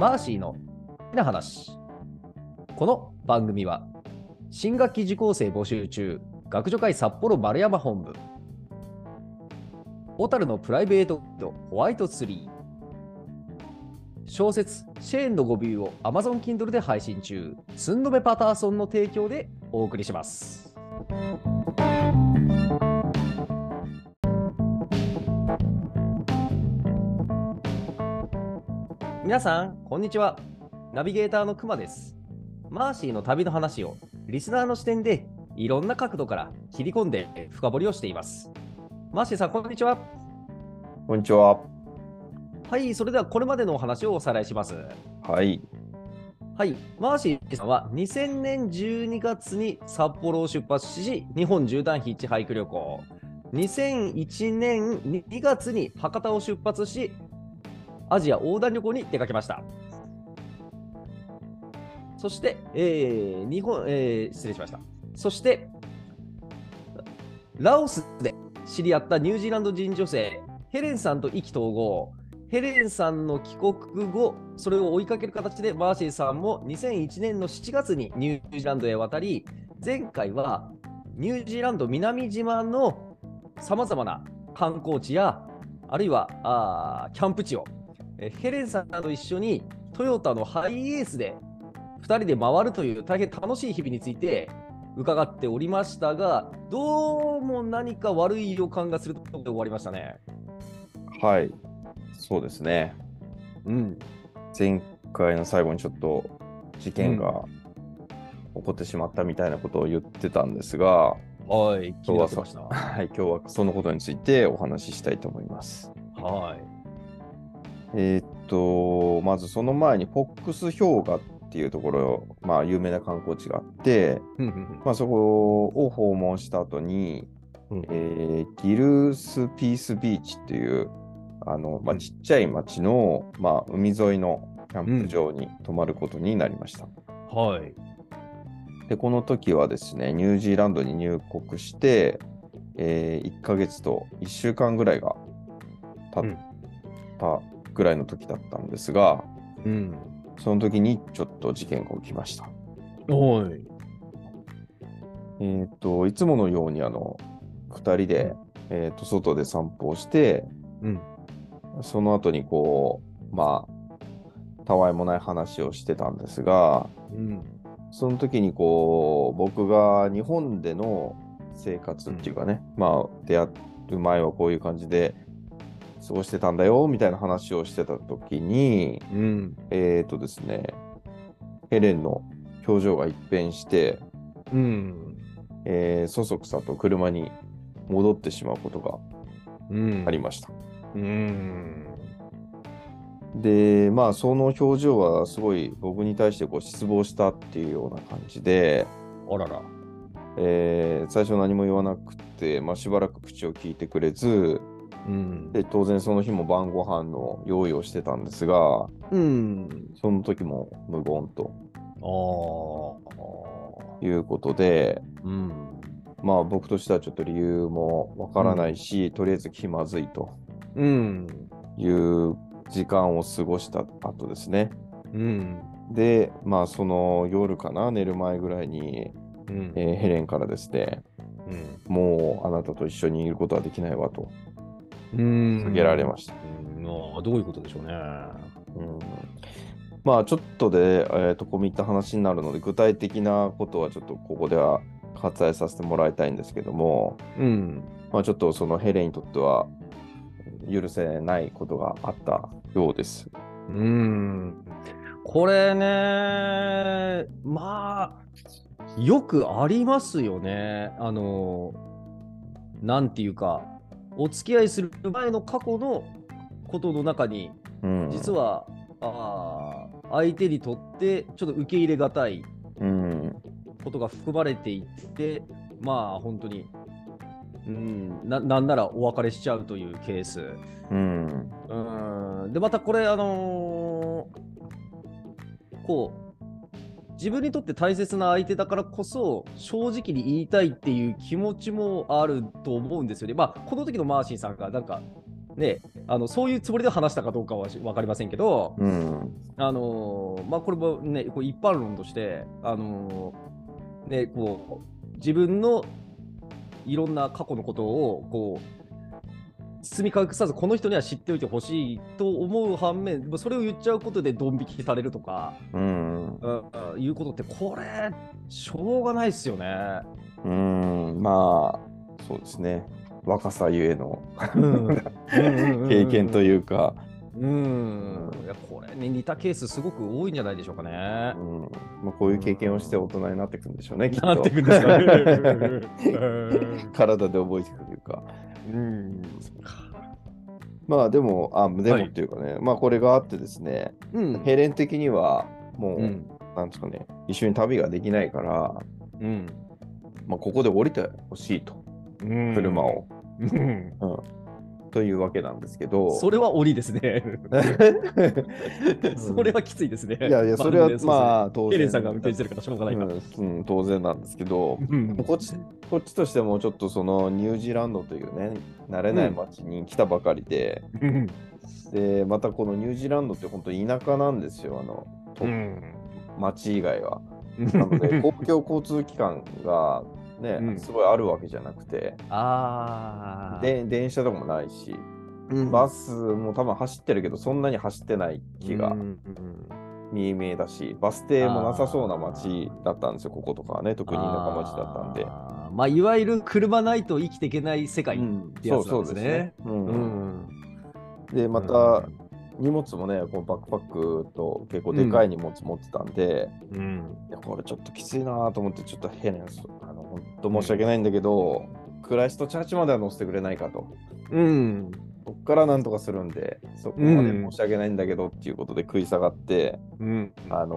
マーシーの好きな話。この番組は、新学期受講生募集中、学女会札幌丸山本部、小樽のプライベートホワイトツリー、小説シェーンの語尾を Amazon Kindle で配信中、スンドメパターソンの提供でお送りします。皆さん、こんにちは。ナビゲーターのくまです。マーシーの旅の話をリスナーの視点でいろんな角度から切り込んで深掘りをしています。マーシーさん、こんにちは。こんにちは。はい、それではこれまでのお話をおさらいします。はい。はい、マーシーさんは2000年12月に札幌を出発し、日本縦断ヒッチハイク旅行。2001年2月に博多を出発し、アジア横断旅行に出かけました。そして、えー日本、えー失礼しました。そして、ラオスで知り合ったニュージーランド人女性、ヘレンさんと意気投合。ヘレンさんの帰国後、それを追いかける形で、マーシーさんも2001年の7月にニュージーランドへ渡り、前回はニュージーランド南島のさまざまな観光地や、あるいはあキャンプ地を、えヘレンさんと一緒にトヨタのハイエースで2人で回るという大変楽しい日々について伺っておりましたが、どうも何か悪い予感がするところで終わりましたね。はい。そうですね。うん。前回の最後にちょっと事件が起こってしまったみたいなことを言ってたんですが、はい、気になってました。はい、今日はそのことについてお話ししたいと思います。はい。えーっと、まずその前にフォックス氷河っていうところ、まあ有名な観光地があって、うんうんうんまあそこを訪問した後に、うんえーギルスピースビーチっていうあの、まあ、うんちっちゃい町の、まあ、海沿いのキャンプ場に泊まることになりました。はい。でこの時はですねニュージーランドに入国して、え1ヶ月と1週間ぐらいが経うんったぐらいの時だったんですが、うん。その時にちょっと事件が起きました。はい。えっ、といつものようにあの2人で、えー、と外で散歩をして、うん。その後にこう、まあ、たわいもない話をしてたんですが、うん。その時にこう、僕が日本での生活っていうかね、まあ、出会う前はこういう感じで過ごしてたんだよ、みたいな話をしてた時に、うん。えっ、とですね、ヘレンの表情が一変して、うん。えーそそくさと車に戻ってしまうことがうん。ありました。うん。で、まあ、その表情はすごい僕に対してこう失望したっていうような感じで、あらら。えー最初何も言わなくて、まあ、しばらく口を聞いてくれず、うん。で当然その日も晩ご飯の用意をしてたんですが、うん。その時も無言と。いうことで、うん。まあ僕としてはちょっと理由もわからないし、とりあえず気まずいとうん。いう時間を過ごした後ですね。うん。で、まあその夜かな、寝る前ぐらいに、うん。えーヘレンからですね、うん。もうあなたと一緒にいることはできないわとうん。告げられました。どういうことでしょうね。うんまあちょっとで、えーと込み入った話になるので具体的なことはちょっとここでは割愛させてもらいたいんですけども、うん。まあ、ちょっとそのヘレンにとっては許せないことがあったようです。うん。これね、まあ、よくありますよね。あの、なんていうか、お付き合いする前の過去のことの中に、うん、実は、あー相手にとってちょっと受け入れがたいうん、ことが含まれていて、まあ本当に、うん、ななんならお別れしちゃうというケース。うん、うん。で、またこれ、あのーこう、自分にとって大切な相手だからこそ、正直に言いたいっていう気持ちもあると思うんですよね。まあ、この時のマーシーさんが、なんか、ね、あのそういうつもりで話したかどうかは分かりませんけど、うん。あのーまあ、これもね、こう一般論として、あのーね、こう自分のいろんな過去のことをこう包み隠さず、この人には知っておいてほしいと思う反面、それを言っちゃうことでドン引きされるとか、うん。うん、いうことって、これ、しょうがないですよね。うん。まあ、そうですね。若さゆえの経経験というか、うん、いやこれに似たケース、すごく多いんじゃないでしょうかねう。んまあ、こういう経験をして大人になっていくんでしょうね、きっと。なってくんですかね。体で覚えていくというか。うん。まあでも、あでもっていうかね、まあこれがあってですね、うん。ヘレン的にはもう、うん。なんですかね、一緒に旅ができないから、うん。まあ、ここで降りてほしいと、車。を、うん。というわけなんですけど、それは檻ですね。それはきついですね。いやいや、それはあ、まあ当然。ヘレンさんが運転してるからしょうがないから。うんうん当然なんですけど、うんこっちこっちとしてもちょっとそのニュージーランドというね、慣れない街に来たばかりで、うん。で、またこのニュージーランドって本当田舎なんですよ、あの、と街以外は。なので、公共交通機関がね、うん。すごいあるわけじゃなくて、ああ。で電車とかもないし、うん。バスも多分走ってるけど、そんなに走ってない気がうん見え見えだし、バス停もなさそうな街だったんですよ、こことかはね、特に田舎町だったんで。まあ、いわゆる車ないと生きていけない世界。うんてやつなんですね。で、また、荷物もね、こうバックパックと結構でかい荷物持ってたんで、うん。これちょっときついなと思って、ちょっとヘレンス、あの本当申し訳ないんだけど、クライストチャーチまでは乗せてくれないかと。うん。そっからなんとかするんで、そこまで申し訳ないんだけどっていうことで食い下がって、うん。あのー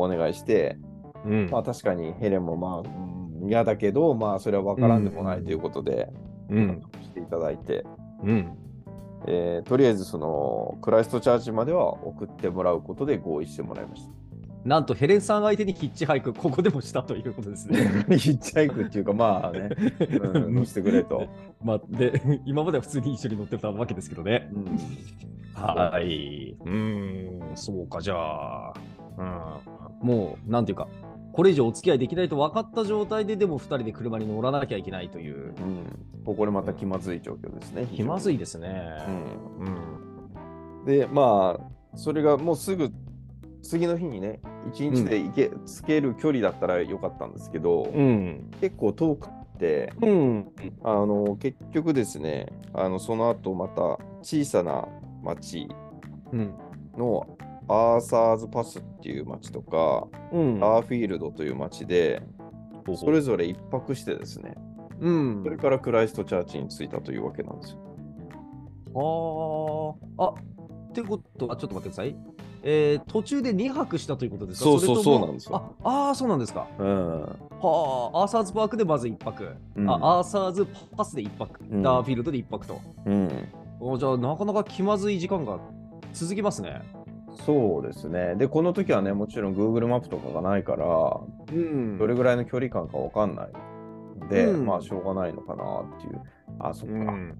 お願いして、うんまあ確かにヘレンもまあ、うん嫌だけど、まあそれは分からんでもないということで、うん。していただいて、うん。えーとりあえずそのクライストチャーチまでは送ってもらうことで合意してもらいました。なんとヘレンさん相手にヒッチハイク、ここでもしたということですね。ヒッチハイクっていうかまあね、うん乗せてくれと。まあ、で、今までは普通に一緒に乗ってたわけですけどね。うんはい。うーん、そうか、じゃあ、うん、もう、なんていうか、これ以上お付き合いできないと分かった状態で、でも2人で車に乗らなきゃいけないという、うん、ここでまた気まずい状況ですね。気まずい。いですね。うん。で、まあ、それがもうすぐ次の日にね、一日で行け、つける距離だったらよかったんですけど、うん。結構遠くって、うん。あの結局ですね、あのその後また小さな町うん。のアーサーズパスっていう町とか、うん。アーフィールドという町で、それぞれ一泊してですね、うん。それからクライストチャーチに着いたというわけなんですよ。ああ。あ、ってことは、ちょっと待ってください。えー、途中で2泊したということですか？そうそうそうなんですよああー、そうなんですか。うん。はあ、アーサーズパークでまず1泊。うんあアーサーズパスで1泊。うんダーフィールドで1泊と。うん、おじゃあ、なかなか気まずい時間が続きますね。そうですね。で、この時はね、もちろん Google マップとかがないから、うんどれぐらいの距離感かわかんないので、うんまあ、しょうがないのかなっていう。あ、そっか。うん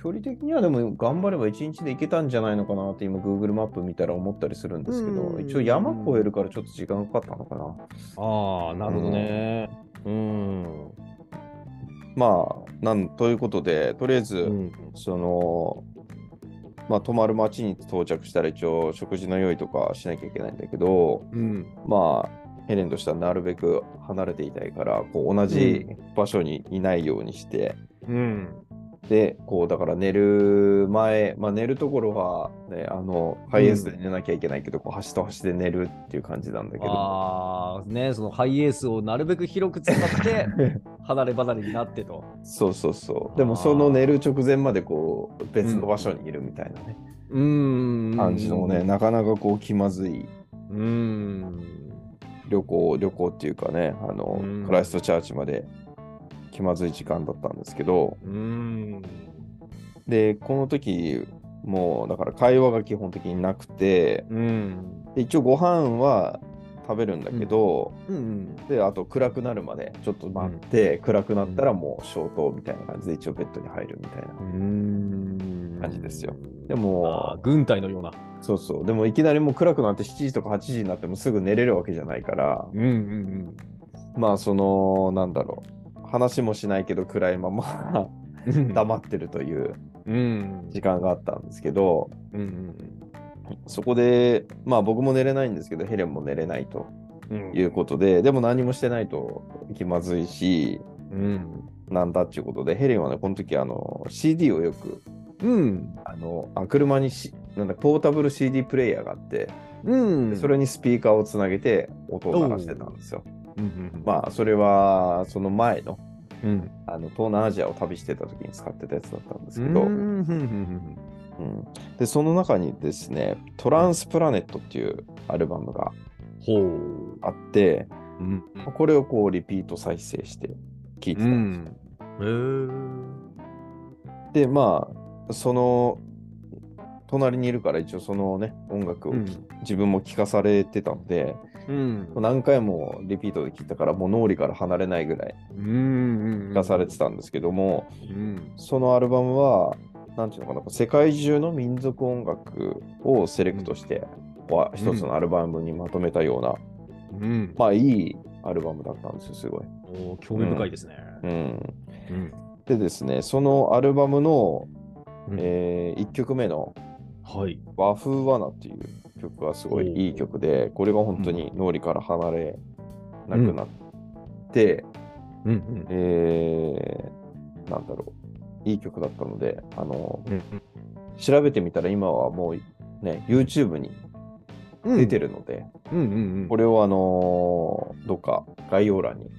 距離的にはでも頑張れば1日で行けたんじゃないのかなって今 Google マップ見たら思ったりするんですけど、うん一応山越えるからちょっと時間かかったのかな。ああ、なるほどね。うん。まあ、なんということで、とりあえず、うんその、まあ、泊まる町に到着したら一応食事の用意とかしなきゃいけないんだけど、うん。まあ、ヘレンとしてはなるべく離れていたいから、こう同じ場所にいないようにして、うん。で、こう、だから寝る前、まあ寝るところは、ね、あの、ハイエースで寝なきゃいけないけど、こう端と端で寝るっていう感じなんだけど、ああ、ね、そのハイエースをなるべく広く使って、離れ離れになってと。そうそうそう。でも、その寝る直前まで、こう、別の場所にいるみたいなね、うん。感じのね、なかなかこう、気まずいうん。旅行、旅行っていうかね、あの、うんクライストチャーチまで気まずい時間だったんですけど、うん。で、この時、もう、だから会話が基本的になくて、うん。で一応ご飯は食べるんだけど、うん。で、あと暗くなるまでちょっと待って、暗くなったらもう消灯みたいな感じで一応ベッドに入るみたいな。うん。感じですよ。であもー、軍隊のような。そうそう。でもいきなりもう暗くなって7時とか8時になってもすぐ寝れるわけじゃないから、うんうんまあその、なんだろう。話もしないけど暗いままうん。黙ってるといううん。時間があったんですけど、うんそこで、まあ僕も寝れないんですけど、ヘレンも寝れないとうん。いうことで、でも何もしてないと気まずいし、うん。なんだっていうことで、ヘレンはね、この時あの CD をよく、うん。あのあ車にしなんだポータブル CD プレイヤーがあって、うん。でそれにスピーカーをつなげて音を鳴らしてたんですよ。うんうん。まあ、それはその前のうん。あの東南アジアを旅してた時に使ってたやつだったんですけうど、んうんうんうんでその中にですね、トランスプラネットっていうアルバムが。あって、うん。これをこうリピート再生して聴いてたんですよ。へーで、まあ、その隣にいるから一応そのね、音楽をき、うん自分も聴かされてたので、うん。何回もリピートで聴いたから、もう脳裏から離れないぐらいうんうん。聴かされてたんですけども、うん。そのアルバムは、なんていうのかな、世界中の民族音楽をセレクトして、わ一つのアルバムにまとめたような、うん。まあいいアルバムだったんですよ、すごい。おー興味深いですね。うん、うん。でですね、そのアルバムの、うんえ1曲目のはい。和風ワナっていう曲がすごいいい曲で、これが本当に脳裏から離れなくなって、うんうん。えー、なんだろう、いい曲だったので、あの、うん調べてみたら今はもうね、YouTube にうん。出てるので、うんうんうん。これをあのーどっか概要欄に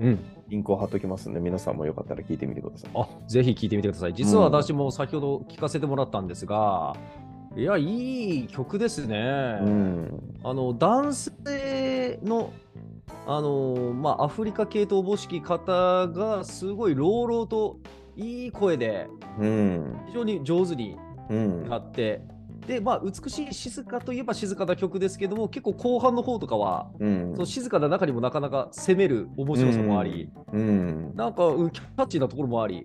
うん。リンクを貼っときますんで、皆さんもよかったら聞いてみてください。あ、ぜひ聞いてみてください。実は私も先ほど聞かせてもらったんですが、いや、いい曲ですね。うん。あの、男性の、あの、まあ、アフリカ系とおぼしき方が、すごい朗々といい声で、うん。非常に上手にうん。なって、で、まあ、美しい静かといえば静かな曲ですけども、結構後半の方とかは、うんその静かな中にもなかなか攻める面白さもあり、うん。なんかうんキャッチーなところもあり、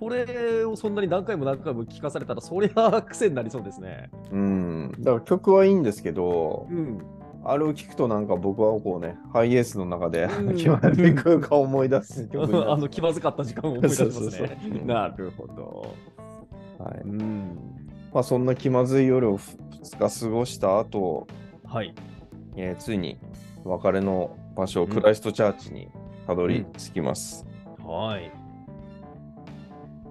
これをそんなに何回も何回も聞かされたら、そりゃ癖になりそうですね。うん。だから曲はいいんですけど、うん。あれを聞くとなんか僕はこうね、ハイエースの中でうん 決まっていくか思い出す あの気まずかった時間を思い出しますそうそうねそう。なるほど。はい。うん。まあそんな気まずい夜を2日過ごした後、はい。えーついに別れの場所、んクライストチャーチにたどり着きます。はい。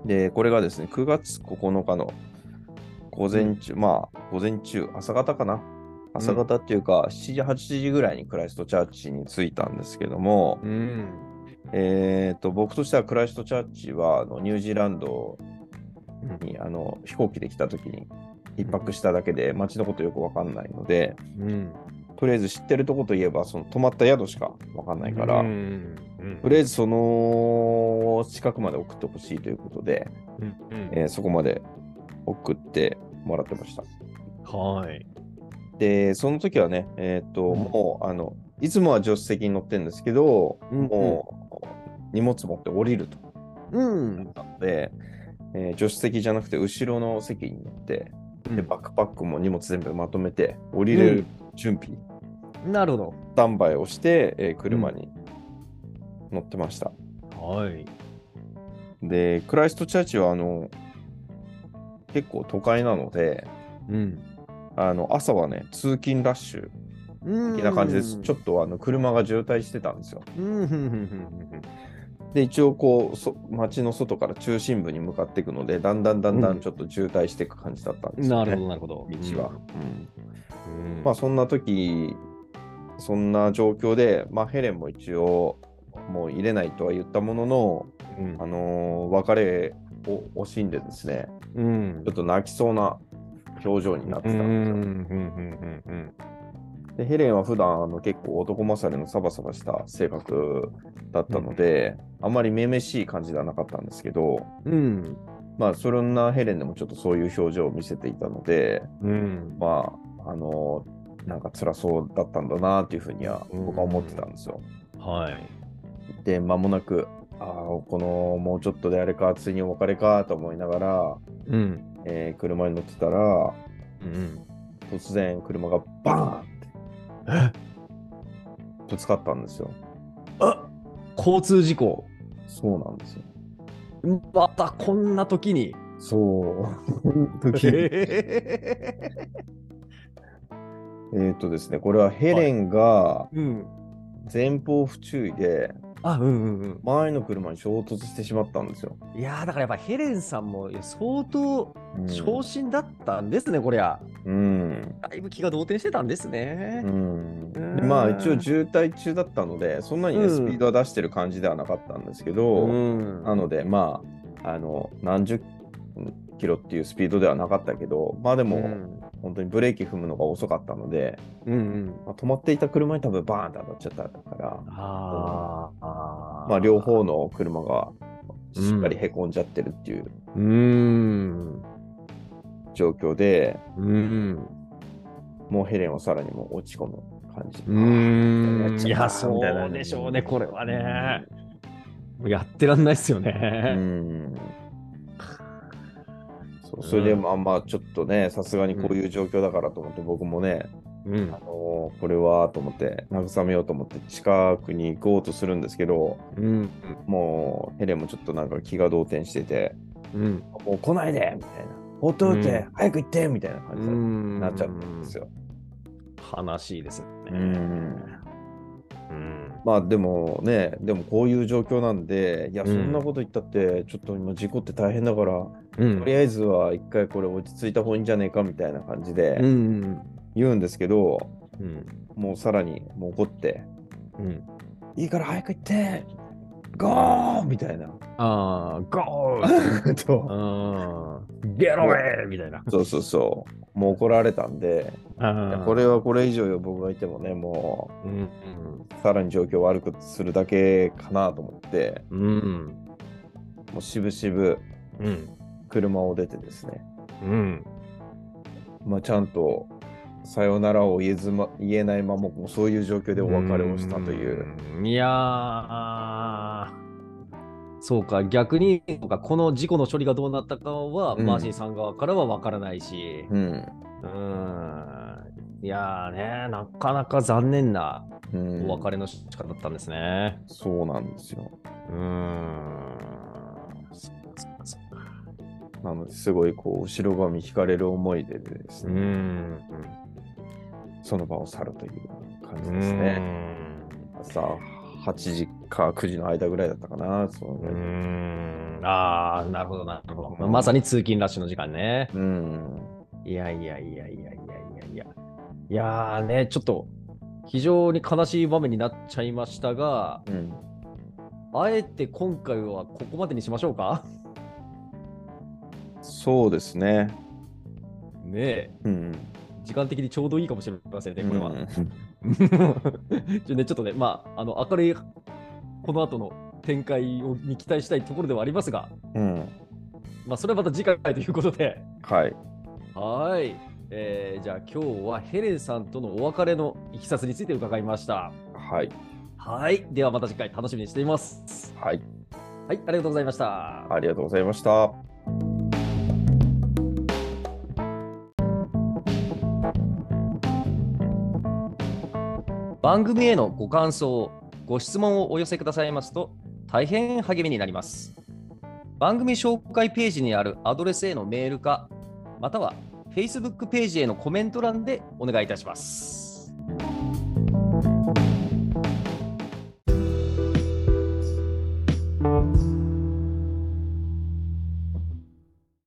で、これがですね、9月9日の午前中、まあ、午前中、朝方かな？朝方っていうか、7時、8時ぐらいにクライストチャーチに着いたんですけども、うん。えー、と僕としてはクライストチャーチはあのニュージーランドにあの飛行機で来た時に一泊しただけで街のことよくわかんないので、うん。とりあえず知ってるとこといえばその泊まった宿しかわかんないから、うん。とりあえずその近くまで送ってほしいということで、うん。えーそこまで送ってもらってました。はい。で、その時はね、えっ、と、うんもう、あの、いつもは助手席に乗ってるんですけど、うんもう、荷物持って降りると。うん。なので、えー助手席じゃなくて後ろの席に乗って、でバックパックも荷物全部まとめて降りれる準備、なるほスタンバイをして、えー車に乗ってました。ど。はい。で、クライストチャーチはあの結構都会なので、うん。あの朝はね、通勤ラッシュうん的な感じです。ちょっとあの車が渋滞してたんですよ。うん。うん。うん。で、一応こうそ、街の外から中心部に向かっていくので、だんだんだんだんちょっと渋滞していく感じだったんですよ、ねなるほど、なるほど。道は。うんうん。まあそんな時そんな状況で、まあ、ヘレンも一応もう入れないとは言ったものの、うん。あのー別れを惜しんでですねうん。ちょっと泣きそうな表情になってたうんんですよ。うんうん。でヘレンは普段あの結構男勝りのサバサバした性格だったので、あまりめめしい感じではなかったんですけどうん。うんまあそんなヘレンでもちょっとそういう表情を見せていたのでうん。まああのーなんか辛そうだったんだなっていうふうには僕は思ってたんですよ。はい。で、間もなくああ、このもうちょっとであれか、ついにお別れかと思いながら、うん。えー車に乗ってたら、うん。突然車がバーンってぶつかったんですよ。あ交通事故。そうなんですよ。またこんな時に。そう。時えっとですね、これはヘレンがうん。前方不注意であ、うんうん前の車に衝突してしまったんですよ。うん。いやーだからやっぱヘレンさんもいや相当うん昇進だったんですね、こりゃ。うん。だいぶ気が動転してたんですねう。ん、でうんまあ一応渋滞中だったのでそんなにね、うんスピードは出してる感じではなかったんですけど、うんなのでまああの何十キロっていうスピードではなかったけどまあでも、うん本当にブレーキ踏むのが遅かったので、うんうん。まあ、止まっていた車に多分バーンって当たっちゃったからあーあー。まあ両方の車がしっかりへこんじゃってるっていううーん。状況で、うん。もうヘレンはさらにもう落ち込む感じ。うーん。いや、そうでしょうね、これはね。やってらんないっすようね。んそうそれでまあまあちょっとねさすがにこういう状況だからと思って僕もね、うんあ。のこれはと思って慰めようと思って近くに行こうとするんですけどうん。もうヘレンもちょっとなんか気が動転しててうん。もう来ないでみたいな放っておいて、うん早く行ってみたいな感じにんなっちゃったんですよ。悲しいですね。うんうん。まあでもね、でもこういう状況なんで、いや、うんそんなこと言ったって、ちょっと今事故って大変だから、うんとりあえずは一回これ落ち着いた方がいいんじゃねえかみたいな感じうでん。言うんですけど、うん。もうさらにもう怒って、うん。いいから早く行ってゴーみたいな。ああ、ゴー とゲロウェイみたいな。そうそうそう。もう怒られたんで、これはこれ以上よ僕がいてもね、もうさらに状況を悪くするだけかなと思って。もうしぶしぶうん。車を出てですね、うん。まあ、ちゃんとさよならを言えず、ま、言えないままもうそういう状況でお別れをしたという。うん。いやー、そうか、逆に、この事故の処理がどうなったかは、うんマーシーさん側からは分からないし、うん。うん。いやーね、なかなか残念なうん、お別れの仕方だったんですね。そうなんですよ。うーん。なのですごいこう後ろ髪引かれる思いでですね、ん。その場を去るという感じうですね。ーん朝8時か9時の間ぐらいだったかな。そううーん。ああ、なるほど、なるほど。まさに通勤ラッシュの時間ね。うん。いやいやいやいやいやいやいや。いやーね、ちょっと非常に悲しい場面になっちゃいましたが、うん。あえて今回はここまでにしましょうか？そうですね。ねえ、うん。時間的にちょうどいいかもしれませんね、これは。うん ちょね、ちょっとね、まあ、あの明るいこの後の展開をに期待したいところではありますが、うん。まあ、それはまた次回ということで、はい。はい。えーじゃあ今日はヘレンさんとのお別れのいきさつについて伺いました。はい。はい。ではまた次回楽しみにしています。はい。はい、ありがとうございました。ありがとうございました。番組へのご感想、ご質問をお寄せくださいますと大変励みになります。番組紹介ページにあるアドレスへのメールか、または Facebook ページへのコメント欄でお願いいたします。